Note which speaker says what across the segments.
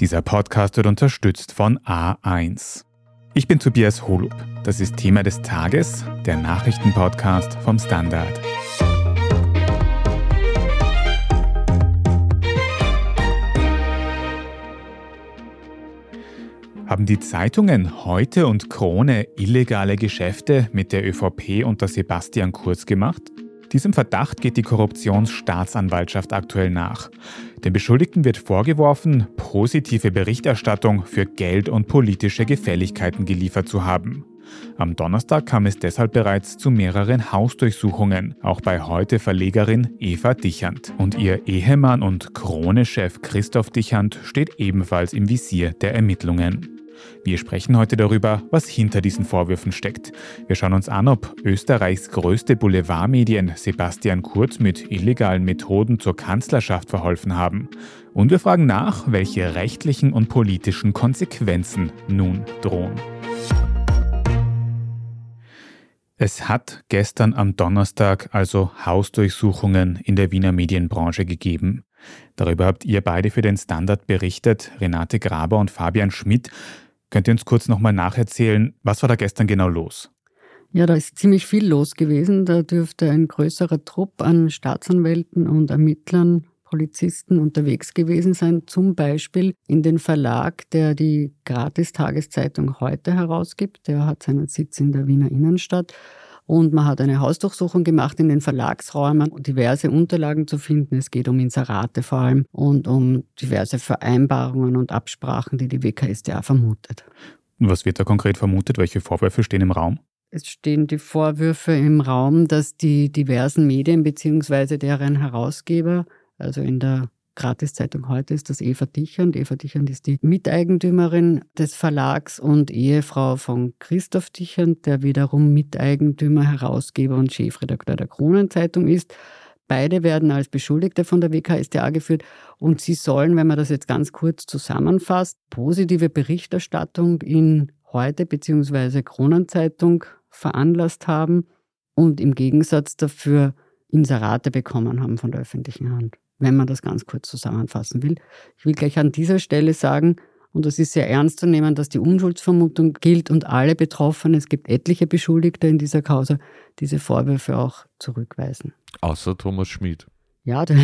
Speaker 1: Dieser Podcast wird unterstützt von A1. Ich bin Tobias Holub. Das ist Thema des Tages, der Nachrichtenpodcast vom Standard. Haben die Zeitungen Heute und Krone illegale Geschäfte mit der ÖVP unter Sebastian Kurz gemacht? Diesem Verdacht geht die Korruptionsstaatsanwaltschaft aktuell nach. Den Beschuldigten wird vorgeworfen, positive Berichterstattung für Geld und politische Gefälligkeiten geliefert zu haben. Am Donnerstag kam es deshalb bereits zu mehreren Hausdurchsuchungen, auch bei heute Verlegerin Eva Dichand. Und ihr Ehemann und Krone-Chef Christoph Dichand steht ebenfalls im Visier der Ermittlungen. Wir sprechen heute darüber, was hinter diesen Vorwürfen steckt. Wir schauen uns an, ob Österreichs größte Boulevardmedien Sebastian Kurz mit illegalen Methoden zur Kanzlerschaft verholfen haben. Und wir fragen nach, welche rechtlichen und politischen Konsequenzen nun drohen. Es hat gestern am Donnerstag also Hausdurchsuchungen in der Wiener Medienbranche gegeben. Darüber habt ihr beide für den Standard berichtet, Renate Graber und Fabian Schmidt. Könnt ihr uns kurz nochmal nacherzählen, was war da gestern genau los?
Speaker 2: Ja, da ist ziemlich viel los gewesen. Da dürfte ein größerer Trupp an Staatsanwälten und Ermittlern, Polizisten unterwegs gewesen sein, zum Beispiel in den Verlag, der die Gratis-Tageszeitung heute herausgibt. Der hat seinen Sitz in der Wiener Innenstadt. Und man hat eine Hausdurchsuchung gemacht in den Verlagsräumen, um diverse Unterlagen zu finden. Es geht um Inserate vor allem und um diverse Vereinbarungen und Absprachen, die die WKSDA vermutet.
Speaker 1: Was wird da konkret vermutet? Welche Vorwürfe stehen im Raum?
Speaker 2: Es stehen die Vorwürfe im Raum, dass die diversen Medien bzw. deren Herausgeber, also in der Gratiszeitung heute ist das Eva Dichand. Eva Dichand ist die Miteigentümerin des Verlags und Ehefrau von Christoph Dichand, der wiederum Miteigentümer, Herausgeber und Chefredakteur der Kronenzeitung ist. Beide werden als Beschuldigte von der WKStA geführt und sie sollen, wenn man das jetzt ganz kurz zusammenfasst, positive Berichterstattung in heute bzw. Kronenzeitung veranlasst haben und im Gegensatz dafür Inserate bekommen haben von der öffentlichen Hand wenn man das ganz kurz zusammenfassen will. Ich will gleich an dieser Stelle sagen, und das ist sehr ernst zu nehmen, dass die Unschuldsvermutung gilt und alle Betroffenen, es gibt etliche Beschuldigte in dieser Causa, diese Vorwürfe auch zurückweisen.
Speaker 3: Außer Thomas Schmid.
Speaker 2: Ja, der,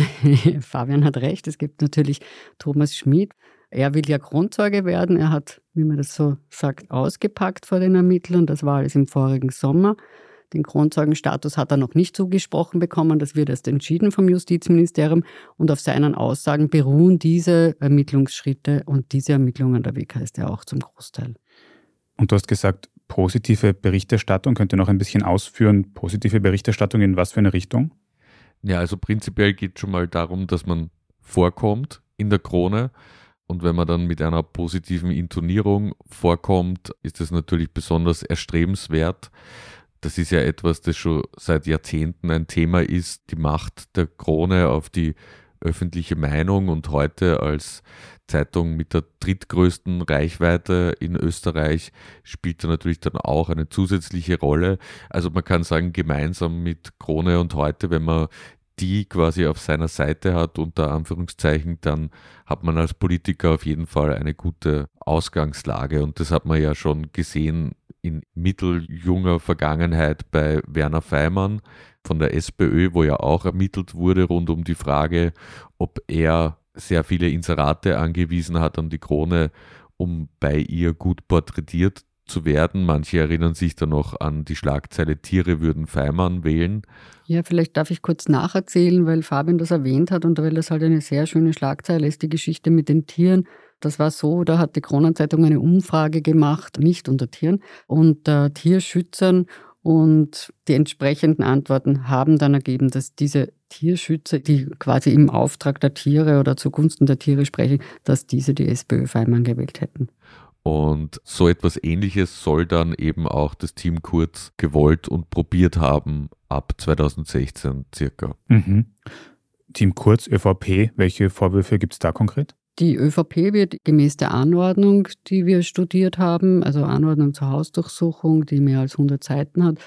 Speaker 2: Fabian hat recht, es gibt natürlich Thomas Schmid. Er will ja Grundzeuge werden. Er hat, wie man das so sagt, ausgepackt vor den Ermittlern. Das war alles im vorigen Sommer. Den Kronzeugenstatus hat er noch nicht zugesprochen bekommen. Das wird erst entschieden vom Justizministerium. Und auf seinen Aussagen beruhen diese Ermittlungsschritte und diese Ermittlungen der WKStA auch zum Großteil.
Speaker 1: Und du hast gesagt, positive Berichterstattung. Könnt ihr noch ein bisschen ausführen? Positive Berichterstattung in was für eine Richtung?
Speaker 3: Ja, also prinzipiell geht es schon mal darum, dass man vorkommt in der Krone. Und wenn man dann mit einer positiven Intonierung vorkommt, ist das natürlich besonders erstrebenswert das ist ja etwas, das schon seit Jahrzehnten ein Thema ist, die Macht der Krone auf die öffentliche Meinung und heute als Zeitung mit der drittgrößten Reichweite in Österreich spielt er natürlich dann auch eine zusätzliche Rolle. Also man kann sagen, gemeinsam mit Krone und heute, wenn man die quasi auf seiner Seite hat, unter Anführungszeichen, dann hat man als Politiker auf jeden Fall eine gute Ausgangslage. Und das hat man ja schon gesehen in mitteljunger Vergangenheit bei Werner Feimann von der SPÖ, wo ja auch ermittelt wurde rund um die Frage, ob er sehr viele Inserate angewiesen hat an die Krone, um bei ihr gut porträtiert zu werden. Manche erinnern sich dann noch an die Schlagzeile Tiere würden Feimann wählen.
Speaker 2: Ja, vielleicht darf ich kurz nacherzählen, weil Fabian das erwähnt hat und weil das halt eine sehr schöne Schlagzeile ist, die Geschichte mit den Tieren. Das war so, da hat die Kronenzeitung eine Umfrage gemacht, nicht unter Tieren, unter Tierschützern und die entsprechenden Antworten haben dann ergeben, dass diese Tierschützer, die quasi im Auftrag der Tiere oder zugunsten der Tiere sprechen, dass diese die SPÖ Feimann gewählt hätten.
Speaker 3: Und so etwas Ähnliches soll dann eben auch das Team Kurz gewollt und probiert haben ab 2016 circa.
Speaker 1: Mhm. Team Kurz, ÖVP, welche Vorwürfe gibt es da konkret?
Speaker 2: Die ÖVP wird gemäß der Anordnung, die wir studiert haben, also Anordnung zur Hausdurchsuchung, die mehr als 100 Seiten hat,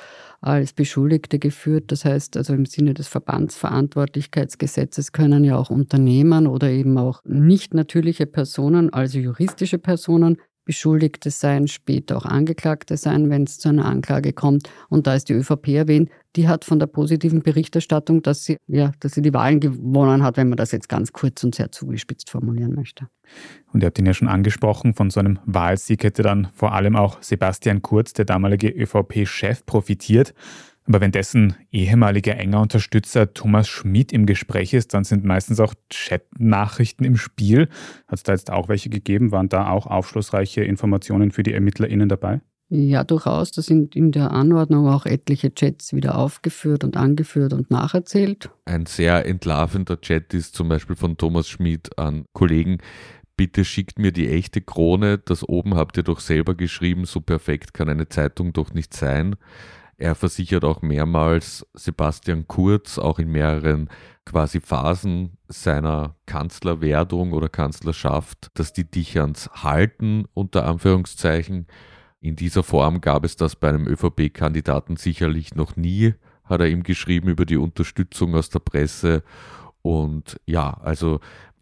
Speaker 2: als Beschuldigte geführt. Das heißt, also im Sinne des Verbandsverantwortlichkeitsgesetzes können ja auch Unternehmen oder eben auch nicht natürliche Personen, also juristische Personen, Beschuldigte sein, später auch Angeklagte sein, wenn es zu einer Anklage kommt. Und da ist die ÖVP erwähnt, die hat von der positiven Berichterstattung, dass sie, ja, dass sie die Wahlen gewonnen hat, wenn man das jetzt ganz kurz und sehr zugespitzt formulieren möchte.
Speaker 1: Und ihr habt ihn ja schon angesprochen, von so einem Wahlsieg hätte dann vor allem auch Sebastian Kurz, der damalige ÖVP-Chef, profitiert. Aber wenn dessen ehemaliger enger Unterstützer Thomas Schmidt im Gespräch ist, dann sind meistens auch Chat-Nachrichten im Spiel. Hat es da jetzt auch welche gegeben? Waren da auch aufschlussreiche Informationen für die ErmittlerInnen dabei?
Speaker 2: Ja, durchaus. Da sind in der Anordnung auch etliche Chats wieder aufgeführt und angeführt und nacherzählt.
Speaker 3: Ein sehr entlarvender Chat ist zum Beispiel von Thomas Schmidt an Kollegen. Bitte schickt mir die echte Krone. Das oben habt ihr doch selber geschrieben. So perfekt kann eine Zeitung doch nicht sein. Er versichert auch mehrmals Sebastian Kurz, auch in mehreren quasi Phasen seiner Kanzlerwerdung oder Kanzlerschaft, dass die Dicherns halten, unter Anführungszeichen. In dieser Form gab es das bei einem ÖVP-Kandidaten sicherlich noch nie, hat er ihm geschrieben über die Unterstützung aus der Presse. Und ja, also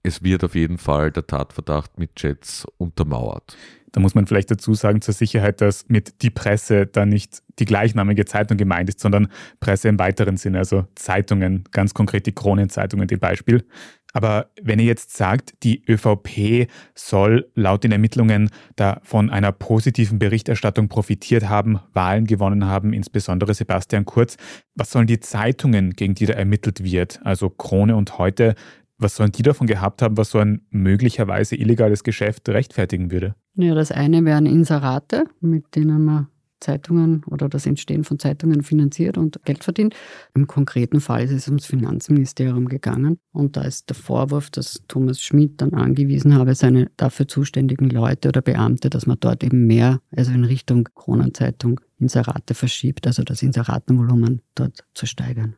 Speaker 3: es wird auf jeden Fall der Tatverdacht mit Jets untermauert.
Speaker 1: Da muss man vielleicht dazu sagen zur Sicherheit, dass mit die Presse da nicht die gleichnamige Zeitung gemeint ist, sondern Presse im weiteren Sinne, also Zeitungen, ganz konkret die Kronenzeitungen, die Beispiel. Aber wenn ihr jetzt sagt, die ÖVP soll laut den Ermittlungen da von einer positiven Berichterstattung profitiert haben, Wahlen gewonnen haben, insbesondere Sebastian Kurz, was sollen die Zeitungen, gegen die da ermittelt wird, also Krone und heute, was sollen die davon gehabt haben, was so ein möglicherweise illegales Geschäft rechtfertigen würde?
Speaker 2: Ja, das eine wären Inserate, mit denen man Zeitungen oder das Entstehen von Zeitungen finanziert und Geld verdient. Im konkreten Fall ist es ums Finanzministerium gegangen und da ist der Vorwurf, dass Thomas Schmidt dann angewiesen habe, seine dafür zuständigen Leute oder Beamte, dass man dort eben mehr, also in Richtung Kronenzeitung, Inserate verschiebt, also das Inseratenvolumen dort zu steigern.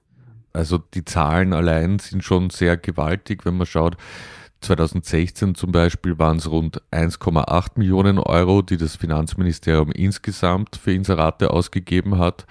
Speaker 3: Also die Zahlen allein sind schon sehr gewaltig, wenn man schaut. 2016 zum Beispiel waren es rund 1,8 Millionen Euro, die das Finanzministerium insgesamt für Inserate ausgegeben hat.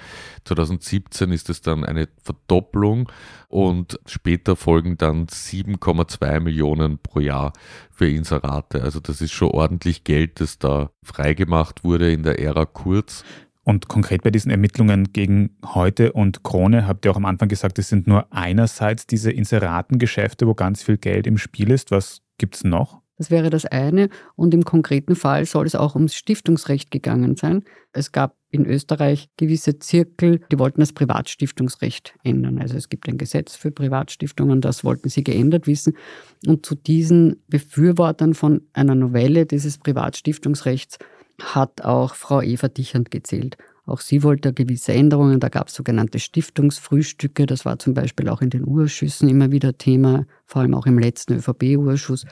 Speaker 3: 2017 ist es dann eine Verdopplung und später folgen dann 7,2 Millionen pro Jahr für Inserate. Also das ist schon ordentlich Geld, das da freigemacht wurde in der Ära Kurz.
Speaker 1: Und konkret bei diesen Ermittlungen gegen Heute und Krone habt ihr auch am Anfang gesagt, es sind nur einerseits diese Inseratengeschäfte, wo ganz viel Geld im Spiel ist. Was gibt es noch?
Speaker 2: Das wäre das eine. Und im konkreten Fall soll es auch ums Stiftungsrecht gegangen sein. Es gab in Österreich gewisse Zirkel, die wollten das Privatstiftungsrecht ändern. Also es gibt ein Gesetz für Privatstiftungen, das wollten sie geändert wissen. Und zu diesen Befürwortern von einer Novelle dieses Privatstiftungsrechts hat auch Frau Eva Dichand gezählt. Auch sie wollte gewisse Änderungen. Da gab es sogenannte Stiftungsfrühstücke. Das war zum Beispiel auch in den Urschüssen immer wieder Thema, vor allem auch im letzten ÖVP-Urschuss.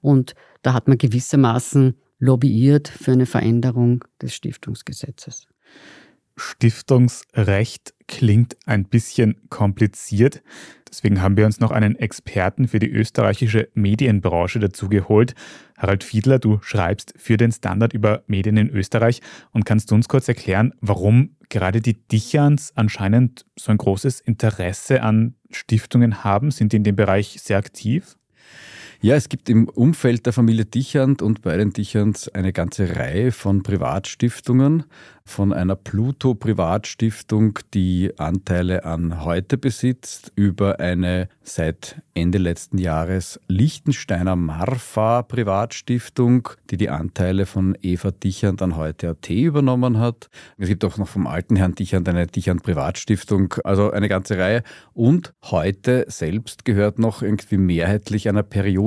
Speaker 2: Und da hat man gewissermaßen lobbyiert für eine Veränderung des Stiftungsgesetzes.
Speaker 1: Stiftungsrecht klingt ein bisschen kompliziert. Deswegen haben wir uns noch einen Experten für die österreichische Medienbranche dazu geholt. Harald Fiedler, du schreibst für den Standard über Medien in Österreich und kannst du uns kurz erklären, warum gerade die Dichans anscheinend so ein großes Interesse an Stiftungen haben? Sind die in dem Bereich sehr aktiv?
Speaker 4: Ja, es gibt im Umfeld der Familie Dichand und bei den Dichans eine ganze Reihe von Privatstiftungen. Von einer Pluto-Privatstiftung, die Anteile an heute besitzt, über eine seit Ende letzten Jahres Lichtensteiner Marfa Privatstiftung, die die Anteile von Eva Dichand an heute AT übernommen hat. Es gibt auch noch vom alten Herrn Dichand eine Dichand Privatstiftung, also eine ganze Reihe. Und heute selbst gehört noch irgendwie mehrheitlich einer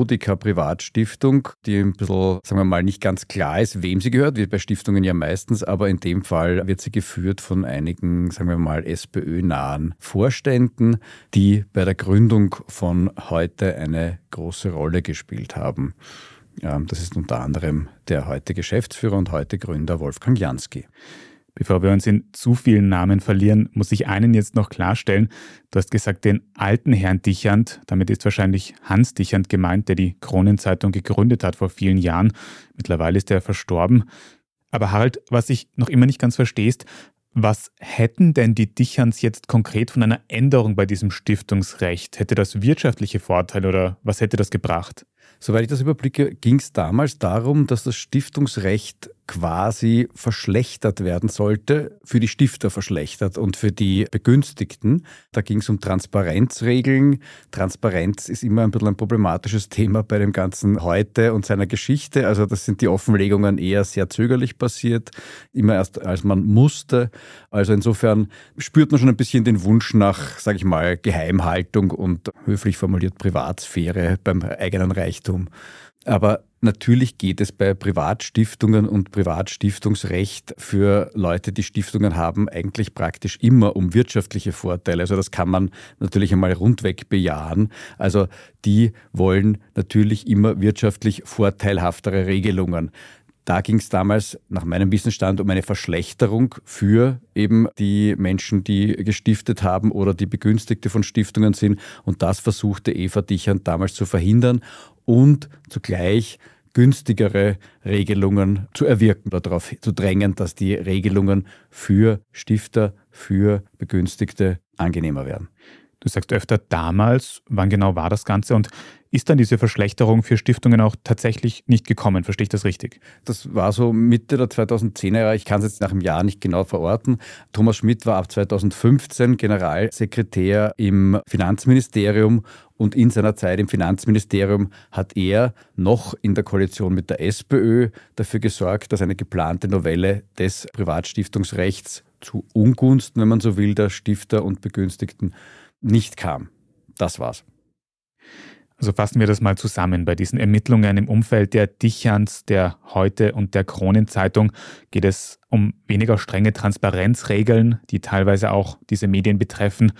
Speaker 4: Periodika Privatstiftung, die ein bisschen, sagen wir mal, nicht ganz klar ist, wem sie gehört, wie bei Stiftungen ja meistens, aber in dem Fall wird sie geführt von einigen, sagen wir mal, SPÖ-nahen Vorständen, die bei der Gründung von heute eine große Rolle gespielt haben. Das ist unter anderem der heute Geschäftsführer und heute Gründer Wolfgang Jansky.
Speaker 1: Bevor wir uns in zu vielen Namen verlieren, muss ich einen jetzt noch klarstellen. Du hast gesagt, den alten Herrn Dichand. Damit ist wahrscheinlich Hans Dichand gemeint, der die Kronenzeitung gegründet hat vor vielen Jahren. Mittlerweile ist er verstorben. Aber Harald, was ich noch immer nicht ganz verstehst, was hätten denn die Dichans jetzt konkret von einer Änderung bei diesem Stiftungsrecht? Hätte das wirtschaftliche Vorteile oder was hätte das gebracht?
Speaker 4: Soweit ich das überblicke, ging es damals darum, dass das Stiftungsrecht quasi verschlechtert werden sollte, für die Stifter verschlechtert und für die Begünstigten. Da ging es um Transparenzregeln. Transparenz ist immer ein bisschen ein problematisches Thema bei dem Ganzen heute und seiner Geschichte. Also das sind die Offenlegungen eher sehr zögerlich passiert, immer erst als man musste. Also insofern spürt man schon ein bisschen den Wunsch nach, sage ich mal, Geheimhaltung und höflich formuliert Privatsphäre beim eigenen Reichtum. Aber natürlich geht es bei Privatstiftungen und Privatstiftungsrecht für Leute, die Stiftungen haben, eigentlich praktisch immer um wirtschaftliche Vorteile. Also das kann man natürlich einmal rundweg bejahen. Also die wollen natürlich immer wirtschaftlich vorteilhaftere Regelungen. Da ging es damals nach meinem Wissensstand um eine Verschlechterung für eben die Menschen, die gestiftet haben oder die Begünstigte von Stiftungen sind. Und das versuchte Eva Dichern damals zu verhindern und zugleich günstigere Regelungen zu erwirken, darauf zu drängen, dass die Regelungen für Stifter, für Begünstigte angenehmer werden.
Speaker 1: Du sagst öfter damals, wann genau war das Ganze und ist dann diese Verschlechterung für Stiftungen auch tatsächlich nicht gekommen? Verstehe ich das richtig?
Speaker 4: Das war so Mitte der 2010er Jahre. Ich kann es jetzt nach einem Jahr nicht genau verorten. Thomas Schmidt war ab 2015 Generalsekretär im Finanzministerium und in seiner Zeit im Finanzministerium hat er noch in der Koalition mit der SPÖ dafür gesorgt, dass eine geplante Novelle des Privatstiftungsrechts zu Ungunsten, wenn man so will, der Stifter und Begünstigten nicht kam. Das war's.
Speaker 1: Also fassen wir das mal zusammen. Bei diesen Ermittlungen im Umfeld der Dichans, der Heute und der Kronenzeitung geht es um weniger strenge Transparenzregeln, die teilweise auch diese Medien betreffen.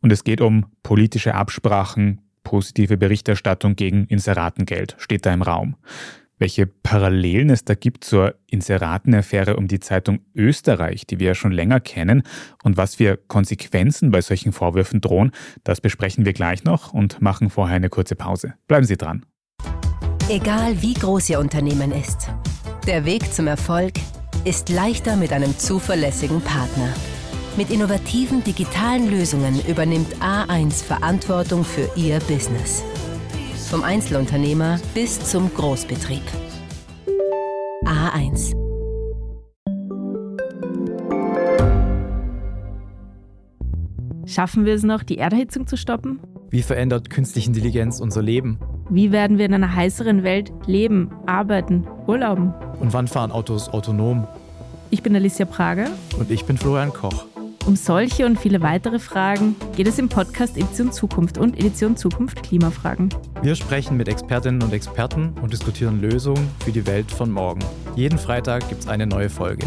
Speaker 1: Und es geht um politische Absprachen, positive Berichterstattung gegen Inseratengeld, steht da im Raum welche Parallelen es da gibt zur Inseratenaffäre um die Zeitung Österreich, die wir ja schon länger kennen, und was für Konsequenzen bei solchen Vorwürfen drohen, das besprechen wir gleich noch und machen vorher eine kurze Pause. Bleiben Sie dran.
Speaker 5: Egal wie groß Ihr Unternehmen ist, der Weg zum Erfolg ist leichter mit einem zuverlässigen Partner. Mit innovativen digitalen Lösungen übernimmt A1 Verantwortung für Ihr Business vom Einzelunternehmer bis zum Großbetrieb. A1.
Speaker 6: Schaffen wir es noch, die Erderhitzung zu stoppen?
Speaker 7: Wie verändert künstliche Intelligenz unser Leben?
Speaker 6: Wie werden wir in einer heißeren Welt leben, arbeiten, urlauben?
Speaker 7: Und wann fahren Autos autonom?
Speaker 6: Ich bin Alicia Prager.
Speaker 7: Und ich bin Florian Koch.
Speaker 6: Um solche und viele weitere Fragen geht es im Podcast Edition Zukunft und Edition Zukunft Klimafragen.
Speaker 7: Wir sprechen mit Expertinnen und Experten und diskutieren Lösungen für die Welt von morgen. Jeden Freitag gibt es eine neue Folge.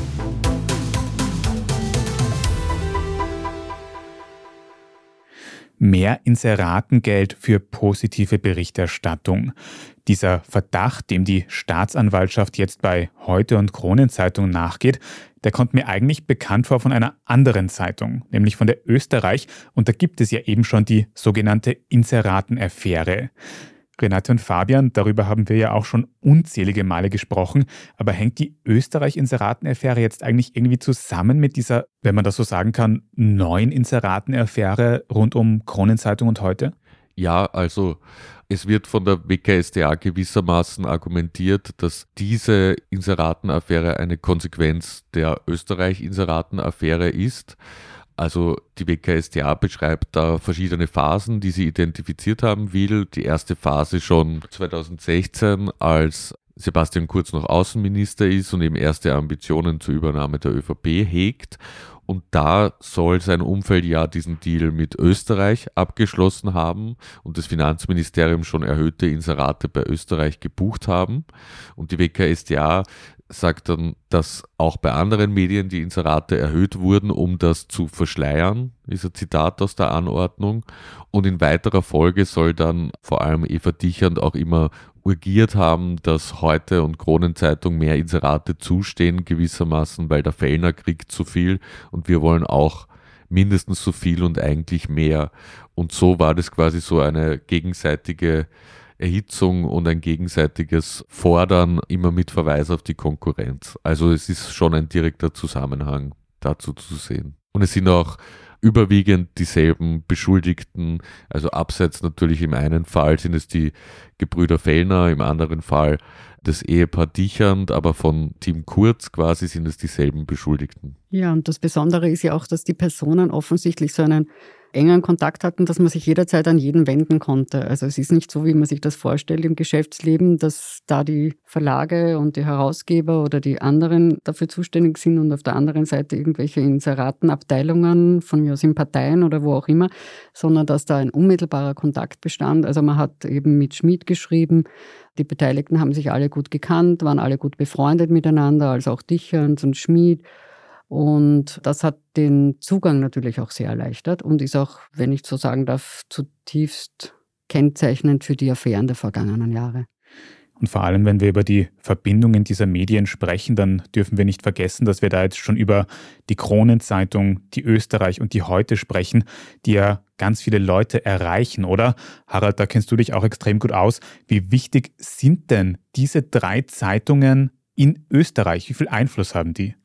Speaker 1: Mehr Inseratengeld für positive Berichterstattung. Dieser Verdacht, dem die Staatsanwaltschaft jetzt bei Heute und Kronenzeitung nachgeht, der kommt mir eigentlich bekannt vor von einer anderen Zeitung, nämlich von der Österreich, und da gibt es ja eben schon die sogenannte Inseratenaffäre. Renate und Fabian, darüber haben wir ja auch schon unzählige Male gesprochen, aber hängt die Österreich-Inseratenaffäre jetzt eigentlich irgendwie zusammen mit dieser, wenn man das so sagen kann, neuen Inseratenaffäre rund um Kronenzeitung und heute?
Speaker 3: Ja, also es wird von der WKSDA gewissermaßen argumentiert, dass diese Inseratenaffäre eine Konsequenz der Österreich-Inseratenaffäre ist. Also die WKSDA beschreibt da verschiedene Phasen, die sie identifiziert haben will. Die erste Phase schon 2016, als Sebastian Kurz noch Außenminister ist und eben erste Ambitionen zur Übernahme der ÖVP hegt. Und da soll sein Umfeld ja diesen Deal mit Österreich abgeschlossen haben und das Finanzministerium schon erhöhte Inserate bei Österreich gebucht haben. Und die WKSDA sagt dann, dass auch bei anderen Medien die Inserate erhöht wurden, um das zu verschleiern, ist ein Zitat aus der Anordnung. Und in weiterer Folge soll dann vor allem Eva Dichand auch immer urgiert haben, dass heute und Kronenzeitung mehr Inserate zustehen, gewissermaßen, weil der Fellner kriegt zu viel und wir wollen auch mindestens so viel und eigentlich mehr. Und so war das quasi so eine gegenseitige Erhitzung und ein gegenseitiges Fordern immer mit Verweis auf die Konkurrenz. Also es ist schon ein direkter Zusammenhang dazu zu sehen. Und es sind auch überwiegend dieselben Beschuldigten. Also abseits natürlich im einen Fall sind es die Gebrüder Fellner, im anderen Fall das Ehepaar Dichand, aber von Team Kurz quasi sind es dieselben Beschuldigten.
Speaker 2: Ja, und das Besondere ist ja auch, dass die Personen offensichtlich so einen engen Kontakt hatten, dass man sich jederzeit an jeden wenden konnte. Also es ist nicht so, wie man sich das vorstellt im Geschäftsleben, dass da die Verlage und die Herausgeber oder die anderen dafür zuständig sind und auf der anderen Seite irgendwelche Inseratenabteilungen von mir aus in Parteien oder wo auch immer, sondern dass da ein unmittelbarer Kontakt bestand. Also man hat eben mit Schmid geschrieben, die Beteiligten haben sich alle gut gekannt, waren alle gut befreundet miteinander, also auch Dicherns und Schmid. Und das hat den Zugang natürlich auch sehr erleichtert und ist auch, wenn ich so sagen darf, zutiefst kennzeichnend für die Affären der vergangenen Jahre.
Speaker 1: Und vor allem, wenn wir über die Verbindungen dieser Medien sprechen, dann dürfen wir nicht vergessen, dass wir da jetzt schon über die Kronenzeitung, die Österreich und die Heute sprechen, die ja ganz viele Leute erreichen, oder? Harald, da kennst du dich auch extrem gut aus. Wie wichtig sind denn diese drei Zeitungen in Österreich? Wie viel Einfluss haben die?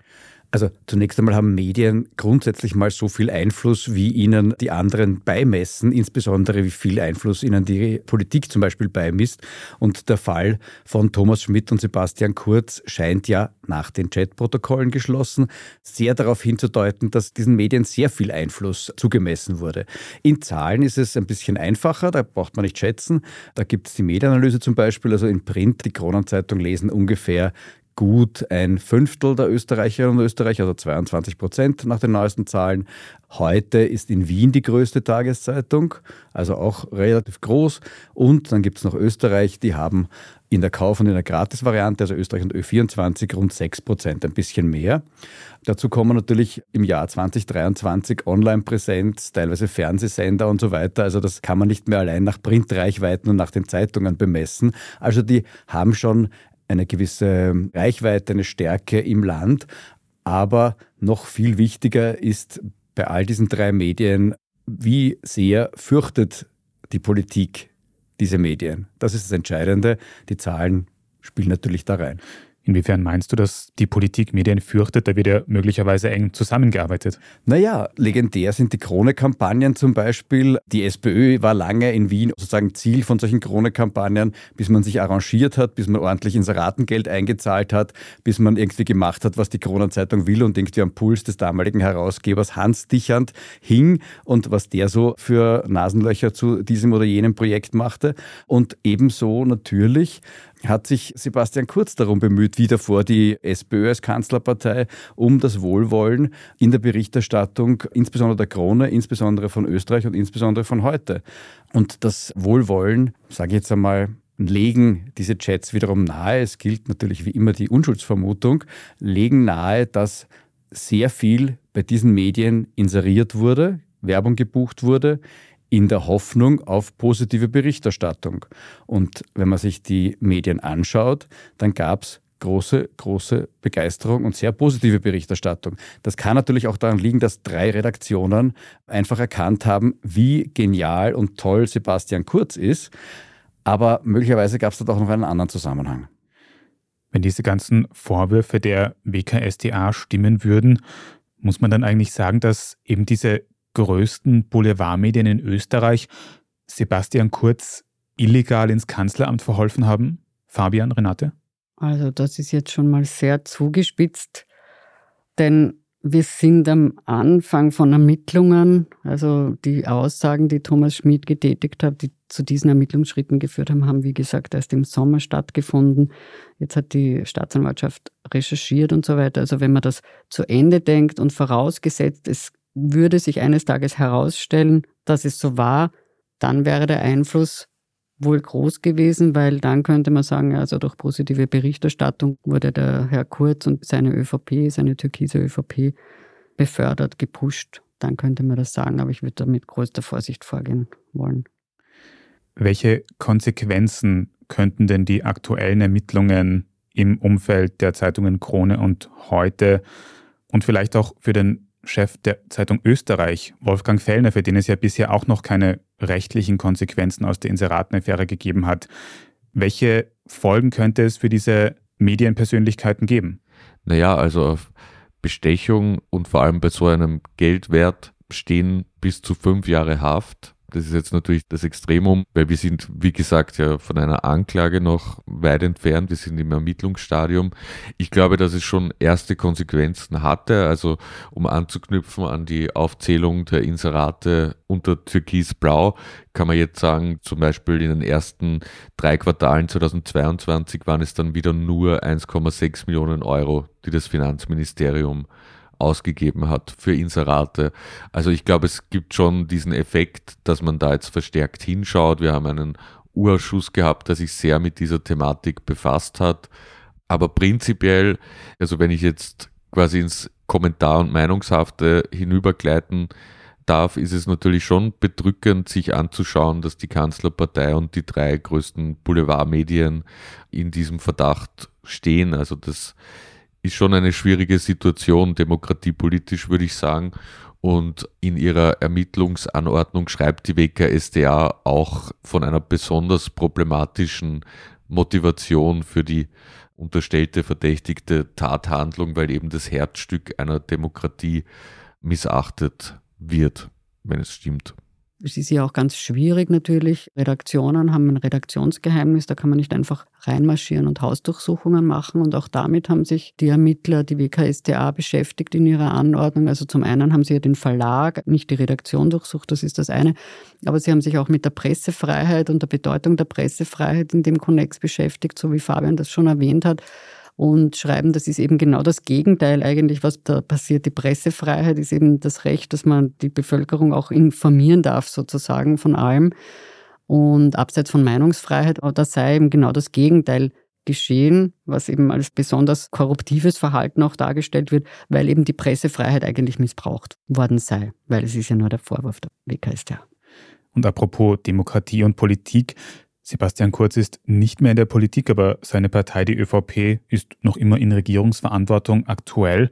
Speaker 4: Also zunächst einmal haben Medien grundsätzlich mal so viel Einfluss, wie ihnen die anderen beimessen, insbesondere wie viel Einfluss ihnen die Politik zum Beispiel beimisst. Und der Fall von Thomas Schmidt und Sebastian Kurz scheint ja nach den Chatprotokollen geschlossen, sehr darauf hinzudeuten, dass diesen Medien sehr viel Einfluss zugemessen wurde. In Zahlen ist es ein bisschen einfacher, da braucht man nicht schätzen. Da gibt es die Medienanalyse zum Beispiel, also in Print, die Kronenzeitung lesen ungefähr gut ein Fünftel der Österreicherinnen und Österreicher, also 22 Prozent nach den neuesten Zahlen. Heute ist in Wien die größte Tageszeitung, also auch relativ groß. Und dann gibt es noch Österreich, die haben in der Kauf- und in der Gratis-Variante, also Österreich und Ö24, rund 6 Prozent, ein bisschen mehr. Dazu kommen natürlich im Jahr 2023 Online-Präsenz, teilweise Fernsehsender und so weiter. Also das kann man nicht mehr allein nach Printreichweiten und nach den Zeitungen bemessen. Also die haben schon eine gewisse Reichweite, eine Stärke im Land. Aber noch viel wichtiger ist bei all diesen drei Medien, wie sehr fürchtet die Politik diese Medien. Das ist das Entscheidende. Die Zahlen spielen natürlich da rein.
Speaker 1: Inwiefern meinst du, dass die Politik Medien fürchtet? Da wird ja möglicherweise eng zusammengearbeitet.
Speaker 4: Naja, legendär sind die Krone-Kampagnen zum Beispiel. Die SPÖ war lange in Wien sozusagen Ziel von solchen Krone-Kampagnen, bis man sich arrangiert hat, bis man ordentlich ins Ratengeld eingezahlt hat, bis man irgendwie gemacht hat, was die Kronenzeitung will und irgendwie am Puls des damaligen Herausgebers Hans Dichand hing und was der so für Nasenlöcher zu diesem oder jenem Projekt machte. Und ebenso natürlich hat sich Sebastian Kurz darum bemüht, wie davor die SPÖ als Kanzlerpartei, um das Wohlwollen in der Berichterstattung, insbesondere der Krone, insbesondere von Österreich und insbesondere von heute. Und das Wohlwollen, sage ich jetzt einmal, legen diese Chats wiederum nahe, es gilt natürlich wie immer die Unschuldsvermutung, legen nahe, dass sehr viel bei diesen Medien inseriert wurde, Werbung gebucht wurde, in der Hoffnung auf positive Berichterstattung. Und wenn man sich die Medien anschaut, dann gab es große, große Begeisterung und sehr positive Berichterstattung. Das kann natürlich auch daran liegen, dass drei Redaktionen einfach erkannt haben, wie genial und toll Sebastian Kurz ist. Aber möglicherweise gab es dort auch noch einen anderen Zusammenhang.
Speaker 1: Wenn diese ganzen Vorwürfe der WKSDA stimmen würden, muss man dann eigentlich sagen, dass eben diese größten Boulevardmedien in Österreich Sebastian Kurz illegal ins Kanzleramt verholfen haben? Fabian, Renate?
Speaker 2: Also das ist jetzt schon mal sehr zugespitzt, denn wir sind am Anfang von Ermittlungen, also die Aussagen, die Thomas Schmid getätigt hat, die zu diesen Ermittlungsschritten geführt haben, haben wie gesagt erst im Sommer stattgefunden. Jetzt hat die Staatsanwaltschaft recherchiert und so weiter. Also wenn man das zu Ende denkt und vorausgesetzt, es würde sich eines Tages herausstellen, dass es so war, dann wäre der Einfluss wohl groß gewesen, weil dann könnte man sagen, also durch positive Berichterstattung wurde der Herr Kurz und seine ÖVP, seine türkise ÖVP befördert, gepusht. Dann könnte man das sagen, aber ich würde da mit größter Vorsicht vorgehen wollen.
Speaker 1: Welche Konsequenzen könnten denn die aktuellen Ermittlungen im Umfeld der Zeitungen Krone und Heute und vielleicht auch für den Chef der Zeitung Österreich, Wolfgang Fellner, für den es ja bisher auch noch keine rechtlichen Konsequenzen aus der Inseratenaffäre gegeben hat. Welche Folgen könnte es für diese Medienpersönlichkeiten geben?
Speaker 3: Naja, also auf Bestechung und vor allem bei so einem Geldwert stehen bis zu fünf Jahre Haft. Das ist jetzt natürlich das Extremum, weil wir sind, wie gesagt, ja von einer Anklage noch weit entfernt. Wir sind im Ermittlungsstadium. Ich glaube, dass es schon erste Konsequenzen hatte. Also, um anzuknüpfen an die Aufzählung der Inserate unter Türkis-Blau, kann man jetzt sagen, zum Beispiel in den ersten drei Quartalen 2022 waren es dann wieder nur 1,6 Millionen Euro, die das Finanzministerium ausgegeben hat für Inserate. Also ich glaube, es gibt schon diesen Effekt, dass man da jetzt verstärkt hinschaut. Wir haben einen Urausschuss gehabt, der sich sehr mit dieser Thematik befasst hat. Aber prinzipiell, also wenn ich jetzt quasi ins Kommentar- und Meinungshafte hinübergleiten darf, ist es natürlich schon bedrückend, sich anzuschauen, dass die Kanzlerpartei und die drei größten Boulevardmedien in diesem Verdacht stehen. Also das ist schon eine schwierige Situation, demokratiepolitisch würde ich sagen. Und in ihrer Ermittlungsanordnung schreibt die WKSDA auch von einer besonders problematischen Motivation für die unterstellte verdächtigte Tathandlung, weil eben das Herzstück einer Demokratie missachtet wird, wenn es stimmt.
Speaker 2: Es ist ja auch ganz schwierig natürlich. Redaktionen haben ein Redaktionsgeheimnis, da kann man nicht einfach reinmarschieren und Hausdurchsuchungen machen. Und auch damit haben sich die Ermittler, die WKStA, beschäftigt in ihrer Anordnung. Also zum einen haben sie ja den Verlag, nicht die Redaktion durchsucht, das ist das eine. Aber sie haben sich auch mit der Pressefreiheit und der Bedeutung der Pressefreiheit in dem Konnex beschäftigt, so wie Fabian das schon erwähnt hat und schreiben, das ist eben genau das Gegenteil eigentlich, was da passiert. Die Pressefreiheit ist eben das Recht, dass man die Bevölkerung auch informieren darf, sozusagen von allem. Und abseits von Meinungsfreiheit, da sei eben genau das Gegenteil geschehen, was eben als besonders korruptives Verhalten auch dargestellt wird, weil eben die Pressefreiheit eigentlich missbraucht worden sei, weil es ist ja nur der Vorwurf der WKStA.
Speaker 1: Und apropos Demokratie und Politik, Sebastian Kurz ist nicht mehr in der Politik, aber seine Partei, die ÖVP, ist noch immer in Regierungsverantwortung aktuell.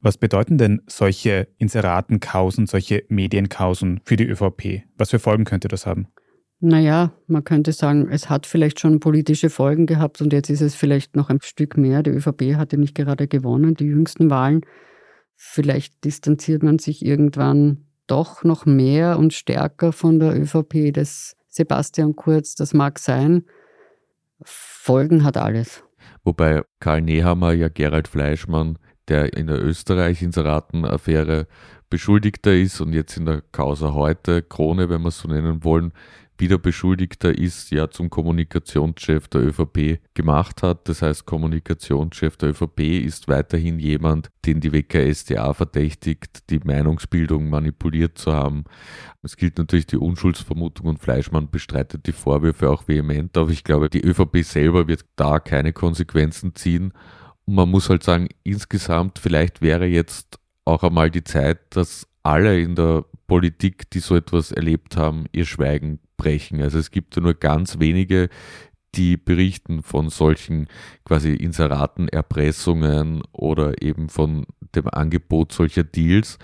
Speaker 1: Was bedeuten denn solche Inseratenkausen, solche Medienkausen für die ÖVP? Was für Folgen könnte das haben?
Speaker 2: Naja, man könnte sagen, es hat vielleicht schon politische Folgen gehabt und jetzt ist es vielleicht noch ein Stück mehr. Die ÖVP hatte nicht gerade gewonnen, die jüngsten Wahlen. Vielleicht distanziert man sich irgendwann doch noch mehr und stärker von der ÖVP. Das Sebastian Kurz, das mag sein. Folgen hat alles.
Speaker 3: Wobei Karl Nehammer ja Gerald Fleischmann, der in der Österreich-Inseraten-Affäre Beschuldigter ist und jetzt in der Causa heute, Krone, wenn wir es so nennen wollen, wieder Beschuldigter ist, ja zum Kommunikationschef der ÖVP gemacht hat. Das heißt, Kommunikationschef der ÖVP ist weiterhin jemand, den die WKSDA verdächtigt, die Meinungsbildung manipuliert zu haben. Es gilt natürlich die Unschuldsvermutung und Fleischmann bestreitet die Vorwürfe auch vehement, aber ich glaube, die ÖVP selber wird da keine Konsequenzen ziehen. Und man muss halt sagen, insgesamt vielleicht wäre jetzt auch einmal die Zeit, dass alle in der Politik, die so etwas erlebt haben, ihr Schweigen brechen. Also es gibt nur ganz wenige, die berichten von solchen quasi Inseraten, Erpressungen oder eben von dem Angebot solcher Deals,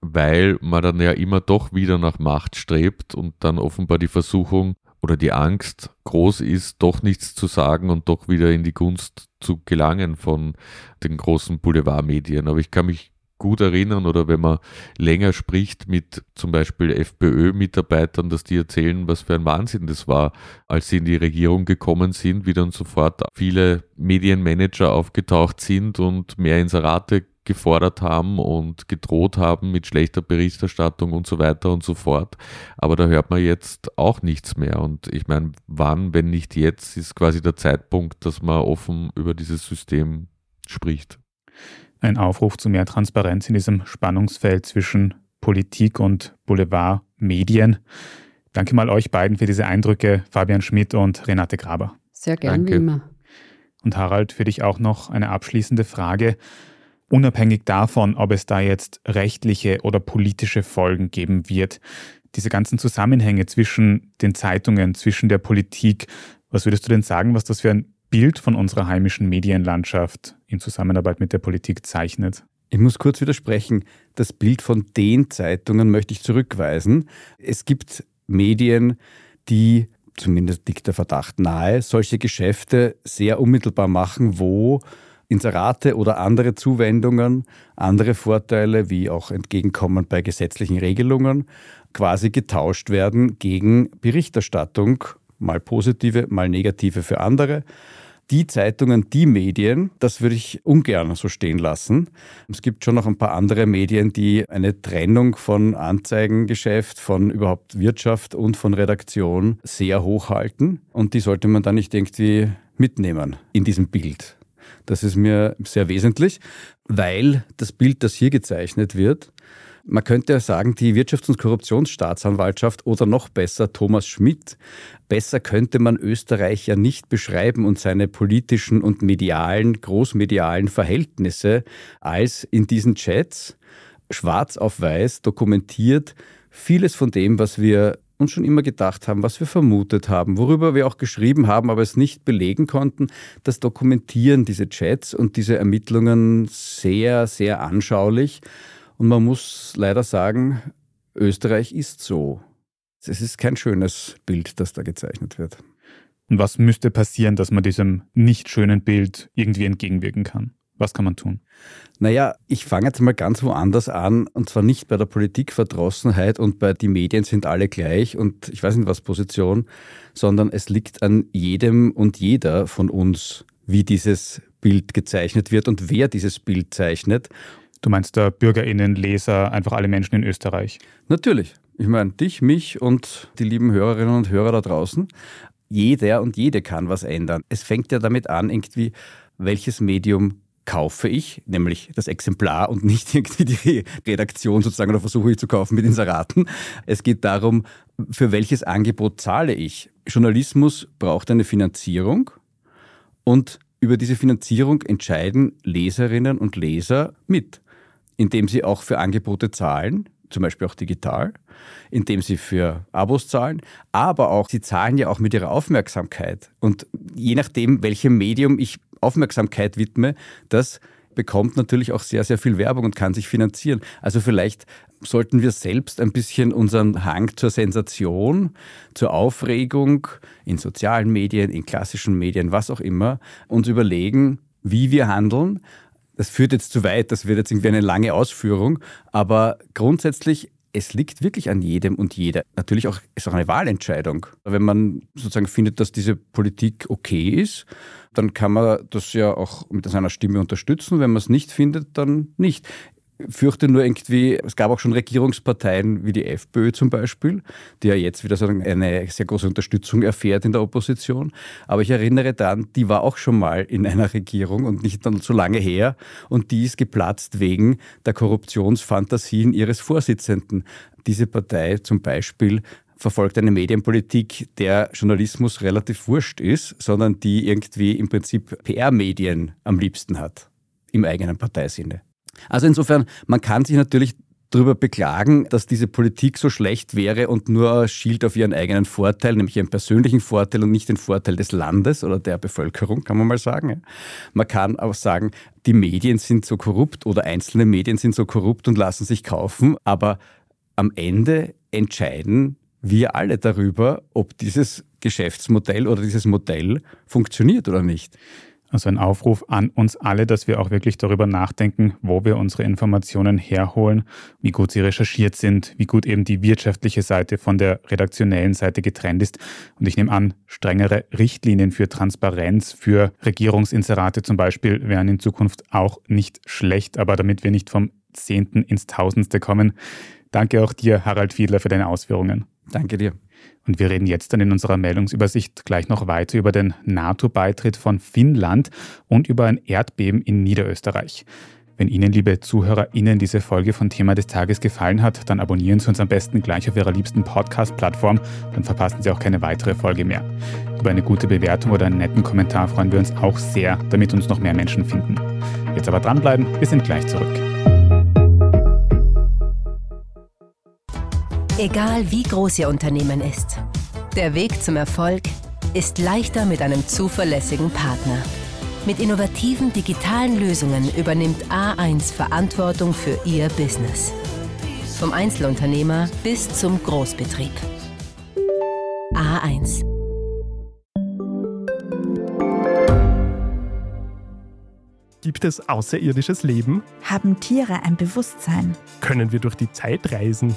Speaker 3: weil man dann ja immer doch wieder nach Macht strebt und dann offenbar die Versuchung oder die Angst groß ist, doch nichts zu sagen und doch wieder in die Gunst zu gelangen von den großen Boulevardmedien. Aber ich kann mich gut erinnern oder wenn man länger spricht mit zum Beispiel FPÖ-Mitarbeitern, dass die erzählen, was für ein Wahnsinn das war, als sie in die Regierung gekommen sind, wie dann sofort viele Medienmanager aufgetaucht sind und mehr Inserate gefordert haben und gedroht haben mit schlechter Berichterstattung und so weiter und so fort. Aber da hört man jetzt auch nichts mehr. Und ich meine, wann, wenn nicht jetzt, ist quasi der Zeitpunkt, dass man offen über dieses System spricht
Speaker 1: ein Aufruf zu mehr Transparenz in diesem Spannungsfeld zwischen Politik und Boulevardmedien. Danke mal euch beiden für diese Eindrücke, Fabian Schmidt und Renate Graber.
Speaker 2: Sehr gern, Danke. wie immer.
Speaker 1: Und Harald, für dich auch noch eine abschließende Frage. Unabhängig davon, ob es da jetzt rechtliche oder politische Folgen geben wird, diese ganzen Zusammenhänge zwischen den Zeitungen, zwischen der Politik, was würdest du denn sagen, was das für ein Bild von unserer heimischen Medienlandschaft in Zusammenarbeit mit der Politik zeichnet?
Speaker 4: Ich muss kurz widersprechen. Das Bild von den Zeitungen möchte ich zurückweisen. Es gibt Medien, die, zumindest liegt der Verdacht nahe, solche Geschäfte sehr unmittelbar machen, wo Inserate oder andere Zuwendungen, andere Vorteile wie auch Entgegenkommen bei gesetzlichen Regelungen quasi getauscht werden gegen Berichterstattung, mal positive, mal negative für andere die Zeitungen, die Medien, das würde ich ungern so stehen lassen. Es gibt schon noch ein paar andere Medien, die eine Trennung von Anzeigengeschäft, von überhaupt Wirtschaft und von Redaktion sehr hoch halten. Und die sollte man dann nicht irgendwie mitnehmen in diesem Bild. Das ist mir sehr wesentlich, weil das Bild, das hier gezeichnet wird, man könnte ja sagen, die Wirtschafts- und Korruptionsstaatsanwaltschaft oder noch besser Thomas Schmidt. Besser könnte man Österreich ja nicht beschreiben und seine politischen und medialen, großmedialen Verhältnisse als in diesen Chats schwarz auf weiß dokumentiert vieles von dem, was wir uns schon immer gedacht haben, was wir vermutet haben, worüber wir auch geschrieben haben, aber es nicht belegen konnten, das dokumentieren diese Chats und diese Ermittlungen sehr, sehr anschaulich. Und man muss leider sagen, Österreich ist so. Es ist kein schönes Bild, das da gezeichnet wird.
Speaker 1: Und was müsste passieren, dass man diesem nicht schönen Bild irgendwie entgegenwirken kann? Was kann man tun?
Speaker 4: Naja, ich fange jetzt mal ganz woanders an, und zwar nicht bei der Politikverdrossenheit und bei die Medien sind alle gleich und ich weiß nicht was Position, sondern es liegt an jedem und jeder von uns, wie dieses Bild gezeichnet wird und wer dieses Bild zeichnet
Speaker 1: Du meinst der BürgerInnen, Leser, einfach alle Menschen in Österreich?
Speaker 4: Natürlich. Ich meine, dich, mich und die lieben Hörerinnen und Hörer da draußen. Jeder und jede kann was ändern. Es fängt ja damit an, irgendwie, welches Medium kaufe ich, nämlich das Exemplar und nicht irgendwie die Redaktion sozusagen oder versuche ich zu kaufen mit Inseraten. Es geht darum, für welches Angebot zahle ich. Journalismus braucht eine Finanzierung und über diese Finanzierung entscheiden Leserinnen und Leser mit indem sie auch für Angebote zahlen, zum Beispiel auch digital, indem sie für Abos zahlen, aber auch, sie zahlen ja auch mit ihrer Aufmerksamkeit. Und je nachdem, welchem Medium ich Aufmerksamkeit widme, das bekommt natürlich auch sehr, sehr viel Werbung und kann sich finanzieren. Also vielleicht sollten wir selbst ein bisschen unseren Hang zur Sensation, zur Aufregung in sozialen Medien, in klassischen Medien, was auch immer, uns überlegen, wie wir handeln, das führt jetzt zu weit, das wird jetzt irgendwie eine lange Ausführung, aber grundsätzlich es liegt wirklich an jedem und jeder. Natürlich auch, ist auch eine Wahlentscheidung. Wenn man sozusagen findet, dass diese Politik okay ist, dann kann man das ja auch mit seiner Stimme unterstützen. Wenn man es nicht findet, dann nicht fürchte nur irgendwie, es gab auch schon Regierungsparteien wie die FPÖ zum Beispiel, die ja jetzt wieder so eine sehr große Unterstützung erfährt in der Opposition. Aber ich erinnere daran, die war auch schon mal in einer Regierung und nicht so lange her. Und die ist geplatzt wegen der Korruptionsfantasien ihres Vorsitzenden. Diese Partei zum Beispiel verfolgt eine Medienpolitik, der Journalismus relativ wurscht ist, sondern die irgendwie im Prinzip PR-Medien am liebsten hat, im eigenen Parteisinne. Also insofern, man kann sich natürlich darüber beklagen, dass diese Politik so schlecht wäre und nur schielt auf ihren eigenen Vorteil, nämlich ihren persönlichen Vorteil und nicht den Vorteil des Landes oder der Bevölkerung, kann man mal sagen. Man kann auch sagen, die Medien sind so korrupt oder einzelne Medien sind so korrupt und lassen sich kaufen, aber am Ende entscheiden wir alle darüber, ob dieses Geschäftsmodell oder dieses Modell funktioniert oder nicht.
Speaker 1: Also ein Aufruf an uns alle, dass wir auch wirklich darüber nachdenken, wo wir unsere Informationen herholen, wie gut sie recherchiert sind, wie gut eben die wirtschaftliche Seite von der redaktionellen Seite getrennt ist. Und ich nehme an, strengere Richtlinien für Transparenz, für Regierungsinserate zum Beispiel wären in Zukunft auch nicht schlecht, aber damit wir nicht vom Zehnten ins Tausendste kommen. Danke auch dir, Harald Fiedler, für deine Ausführungen.
Speaker 4: Danke dir.
Speaker 1: Und wir reden jetzt dann in unserer Meldungsübersicht gleich noch weiter über den NATO-Beitritt von Finnland und über ein Erdbeben in Niederösterreich. Wenn Ihnen, liebe ZuhörerInnen, diese Folge von Thema des Tages gefallen hat, dann abonnieren Sie uns am besten gleich auf Ihrer liebsten Podcast-Plattform, dann verpassen Sie auch keine weitere Folge mehr. Über eine gute Bewertung oder einen netten Kommentar freuen wir uns auch sehr, damit uns noch mehr Menschen finden. Jetzt aber dranbleiben, wir sind gleich zurück.
Speaker 5: Egal wie groß Ihr Unternehmen ist, der Weg zum Erfolg ist leichter mit einem zuverlässigen Partner. Mit innovativen digitalen Lösungen übernimmt A1 Verantwortung für Ihr Business. Vom Einzelunternehmer bis zum Großbetrieb. A1.
Speaker 8: Gibt es außerirdisches Leben?
Speaker 9: Haben Tiere ein Bewusstsein?
Speaker 8: Können wir durch die Zeit reisen?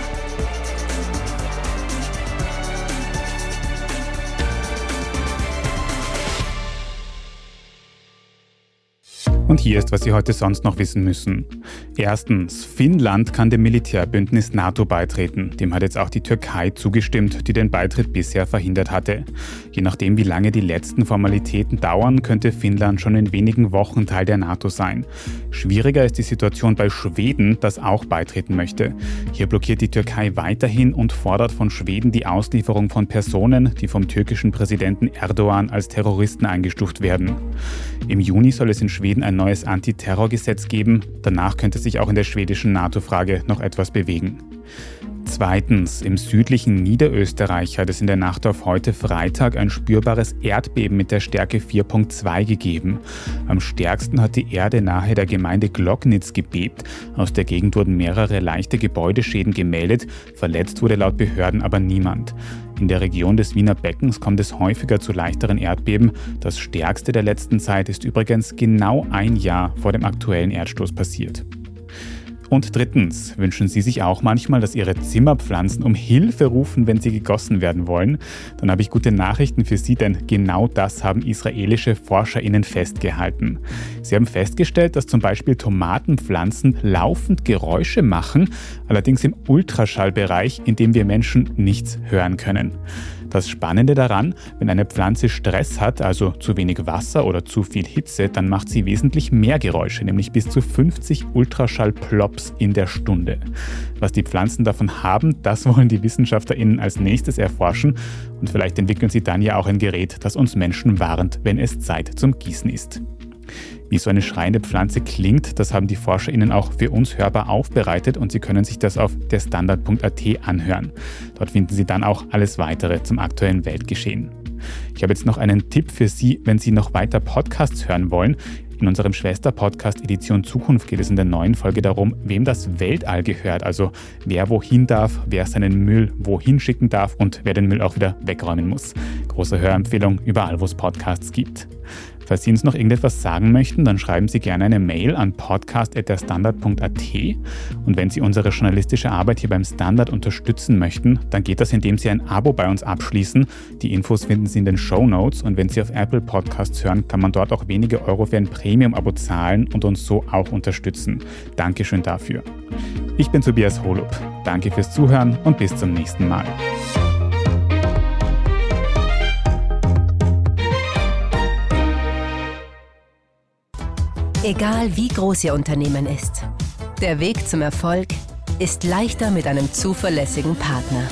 Speaker 1: Und hier ist, was Sie heute sonst noch wissen müssen. Erstens, Finnland kann dem Militärbündnis NATO beitreten. Dem hat jetzt auch die Türkei zugestimmt, die den Beitritt bisher verhindert hatte. Je nachdem, wie lange die letzten Formalitäten dauern, könnte Finnland schon in wenigen Wochen Teil der NATO sein. Schwieriger ist die Situation bei Schweden, das auch beitreten möchte. Hier blockiert die Türkei weiterhin und fordert von Schweden die Auslieferung von Personen, die vom türkischen Präsidenten Erdogan als Terroristen eingestuft werden. Im Juni soll es in Schweden ein neues Antiterrorgesetz geben. Danach könnte sich auch in der schwedischen NATO-Frage noch etwas bewegen. Zweitens, im südlichen Niederösterreich hat es in der Nacht auf heute Freitag ein spürbares Erdbeben mit der Stärke 4.2 gegeben. Am stärksten hat die Erde nahe der Gemeinde Glocknitz gebebt. Aus der Gegend wurden mehrere leichte Gebäudeschäden gemeldet, verletzt wurde laut Behörden aber niemand. In der Region des Wiener Beckens kommt es häufiger zu leichteren Erdbeben. Das stärkste der letzten Zeit ist übrigens genau ein Jahr vor dem aktuellen Erdstoß passiert. Und drittens, wünschen Sie sich auch manchmal, dass Ihre Zimmerpflanzen um Hilfe rufen, wenn sie gegossen werden wollen? Dann habe ich gute Nachrichten für Sie, denn genau das haben israelische ForscherInnen festgehalten. Sie haben festgestellt, dass zum Beispiel Tomatenpflanzen laufend Geräusche machen, allerdings im Ultraschallbereich, in dem wir Menschen nichts hören können. Das Spannende daran, wenn eine Pflanze Stress hat, also zu wenig Wasser oder zu viel Hitze, dann macht sie wesentlich mehr Geräusche, nämlich bis zu 50 Ultraschall-Plops in der Stunde. Was die Pflanzen davon haben, das wollen die WissenschaftlerInnen als nächstes erforschen und vielleicht entwickeln sie dann ja auch ein Gerät, das uns Menschen warnt, wenn es Zeit zum Gießen ist. Wie so eine schreiende Pflanze klingt, das haben die ForscherInnen auch für uns hörbar aufbereitet und Sie können sich das auf derstandard.at anhören. Dort finden Sie dann auch alles weitere zum aktuellen Weltgeschehen. Ich habe jetzt noch einen Tipp für Sie, wenn Sie noch weiter Podcasts hören wollen. In unserem Schwester-Podcast Edition Zukunft geht es in der neuen Folge darum, wem das Weltall gehört, also wer wohin darf, wer seinen Müll wohin schicken darf und wer den Müll auch wieder wegräumen muss. Große Hörempfehlung überall, wo es Podcasts gibt. Falls Sie uns noch irgendetwas sagen möchten, dann schreiben Sie gerne eine Mail an podcast.derstandard.at. Und wenn Sie unsere journalistische Arbeit hier beim Standard unterstützen möchten, dann geht das, indem Sie ein Abo bei uns abschließen. Die Infos finden Sie in den Show Notes. Und wenn Sie auf Apple Podcasts hören, kann man dort auch wenige Euro für ein Premium-Abo zahlen und uns so auch unterstützen. Dankeschön dafür. Ich bin Tobias Holub. Danke fürs Zuhören und bis zum nächsten Mal.
Speaker 5: Egal wie groß Ihr Unternehmen ist, der Weg zum Erfolg ist leichter mit einem zuverlässigen Partner.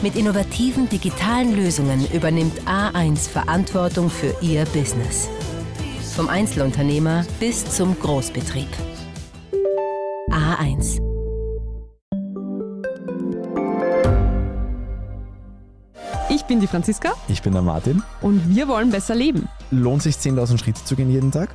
Speaker 5: Mit innovativen digitalen Lösungen übernimmt A1 Verantwortung für Ihr Business. Vom Einzelunternehmer bis zum Großbetrieb. A1.
Speaker 10: Ich bin die Franziska
Speaker 11: Ich bin der Martin.
Speaker 10: und wir wollen besser leben.
Speaker 11: Lohnt sich 10.000 Schritte zu gehen jeden Tag?